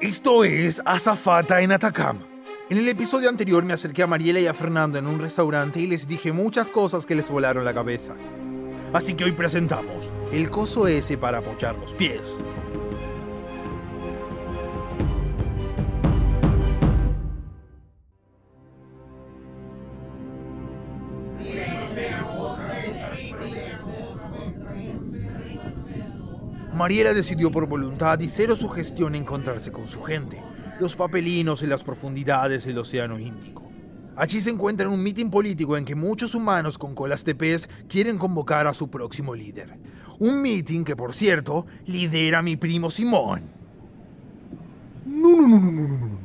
Esto es Azafata en Atacama. En el episodio anterior me acerqué a Mariela y a Fernando en un restaurante y les dije muchas cosas que les volaron la cabeza. Así que hoy presentamos el coso ese para apoyar los pies. Mariela decidió por voluntad y cero sugestión encontrarse con su gente, los papelinos en las profundidades del Océano Índico. Allí se encuentra en un mitin político en que muchos humanos con colas de pez quieren convocar a su próximo líder. Un mitin que, por cierto, lidera mi primo Simón. No, no, no, no, no, no, no, no.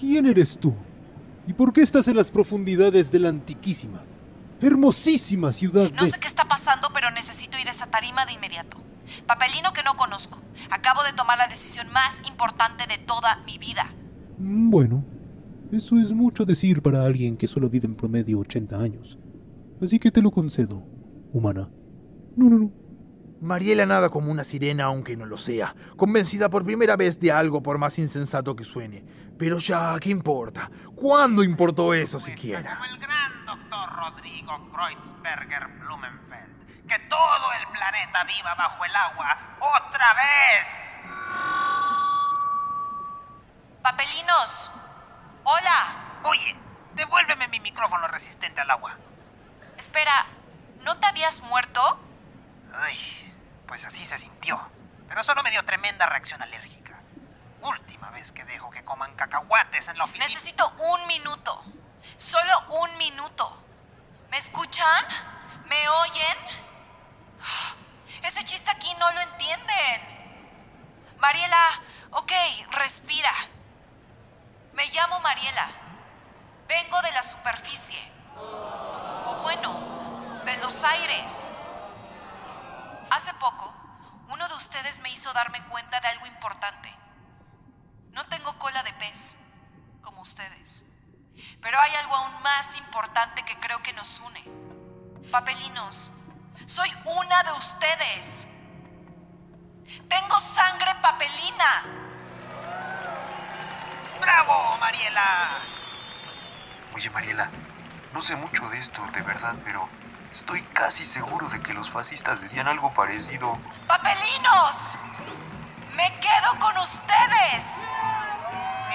¿Quién eres tú? ¿Y por qué estás en las profundidades de la antiquísima, hermosísima ciudad No de... sé qué está pasando, pero necesito ir a esa tarima de inmediato. Papelino que no conozco. Acabo de tomar la decisión más importante de toda mi vida. Mm, Bueno, eso es mucho decir para alguien que solo vive en promedio 80 años. Así que te lo concedo, humana. No, no, no. Mariela nada como una sirena aunque no lo sea, convencida por primera vez de algo por más insensato que suene. Pero ya, ¿qué importa? ¿Cuándo importó eso siquiera? Como el gran doctor Rodrigo Kreutzberger Blumenfeld. Que todo el planeta viva bajo el agua otra vez. Papelinos. Hola. Oye, devuélveme mi micrófono resistente al agua. Espera, ¿no te habías muerto? Ay, pues así se sintió. Pero solo me dio tremenda reacción alérgica. Última vez que dejo que coman cacahuates en la oficina. Necesito un minuto. Solo un minuto. ¿Me escuchan? ¿Me oyen? Ese chiste aquí no lo entienden. Mariela, ok, respira. Me llamo Mariela. Vengo de la superficie. O bueno, de los aires. Hace poco, uno de ustedes me hizo darme cuenta de algo importante. No tengo cola de pez, como ustedes. Pero hay algo aún más importante que creo que nos une. Papelinos, soy una de ustedes. Tengo sangre papelina. ¡Bravo, Mariela! Oye, Mariela, no sé mucho de esto, de verdad, pero estoy casi seguro de que los fascistas decían algo parecido. ¡Papelinos! ¡Me quedo con ustedes!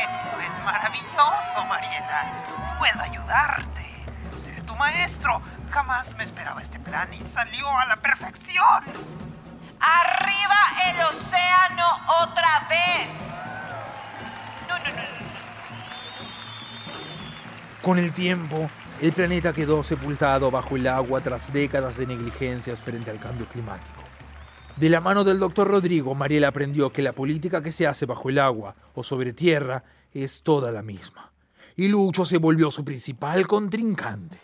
Esto es maravilloso, Mariela. Puedo ayudarte. Seré tu maestro. Jamás me esperaba este plan y salió a la perfección. ¡Arriba el océano otra vez! No, no, no, no. Con el tiempo, el planeta quedó sepultado bajo el agua tras décadas de negligencias frente al cambio climático. De la mano del doctor Rodrigo, Mariela aprendió que la política que se hace bajo el agua o sobre tierra es toda la misma. Y Lucho se volvió su principal contrincante.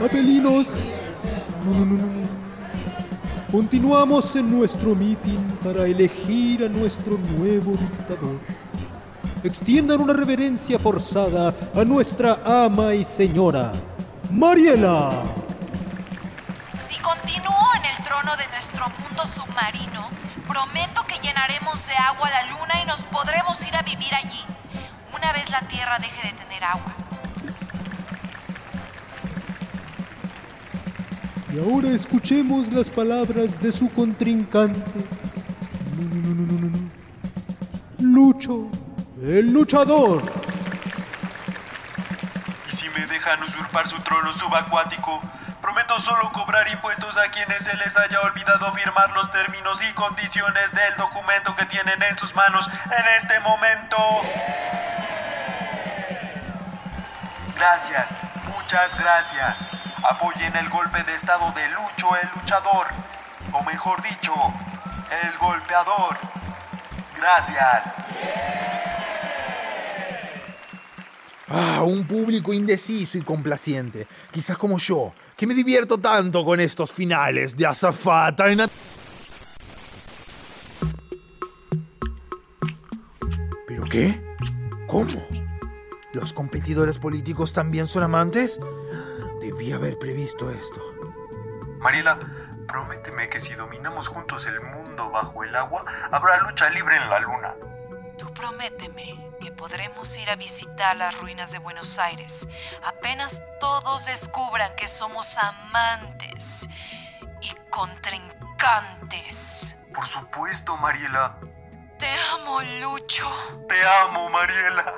Papelinos. No, no, no, no. Continuamos en nuestro meeting para elegir a nuestro nuevo dictador. Extiendan una reverencia forzada a nuestra ama y señora, Mariela. Si continúo en el trono de nuestro mundo submarino, prometo que llenaremos de agua la luna y nos podremos ir a vivir allí, una vez la Tierra deje de tener agua. Y ahora escuchemos las palabras de su contrincante. No. Lucho, el luchador. Me dejan usurpar su trono subacuático, prometo solo cobrar impuestos a quienes se les haya olvidado firmar los términos y condiciones del documento que tienen en sus manos en este momento. Gracias, muchas gracias. Apoyen el golpe de estado de Lucho el luchador. O mejor dicho, el golpeador. Gracias. Ah, un público indeciso y complaciente. Quizás como yo, que me divierto tanto con estos finales de azafata en... ¿Pero qué? ¿Cómo? ¿Los competidores políticos también son amantes? Debí haber previsto esto. Mariela, prométeme que si dominamos juntos el mundo bajo el agua, habrá lucha libre en la luna. Prométeme que podremos ir a visitar las ruinas de Buenos Aires apenas todos descubran que somos amantes y contrincantes. Por supuesto, Mariela. Te amo, Lucho. Te amo, Mariela.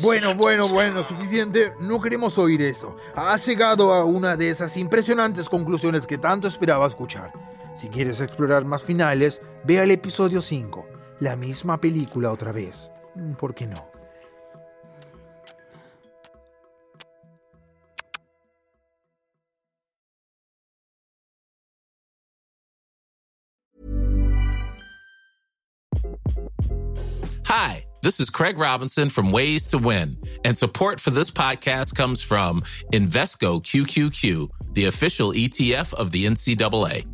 Bueno, bueno, bueno, suficiente. No queremos oír eso. Has llegado a una de esas impresionantes conclusiones que tanto esperaba escuchar. Si quieres explorar más finales, ve al episodio 5. La misma película otra vez. Mm, ¿Por qué no? Hi, this is Craig Robinson from Ways to Win, and support for this podcast comes from Invesco QQQ, the official ETF of the NCAA.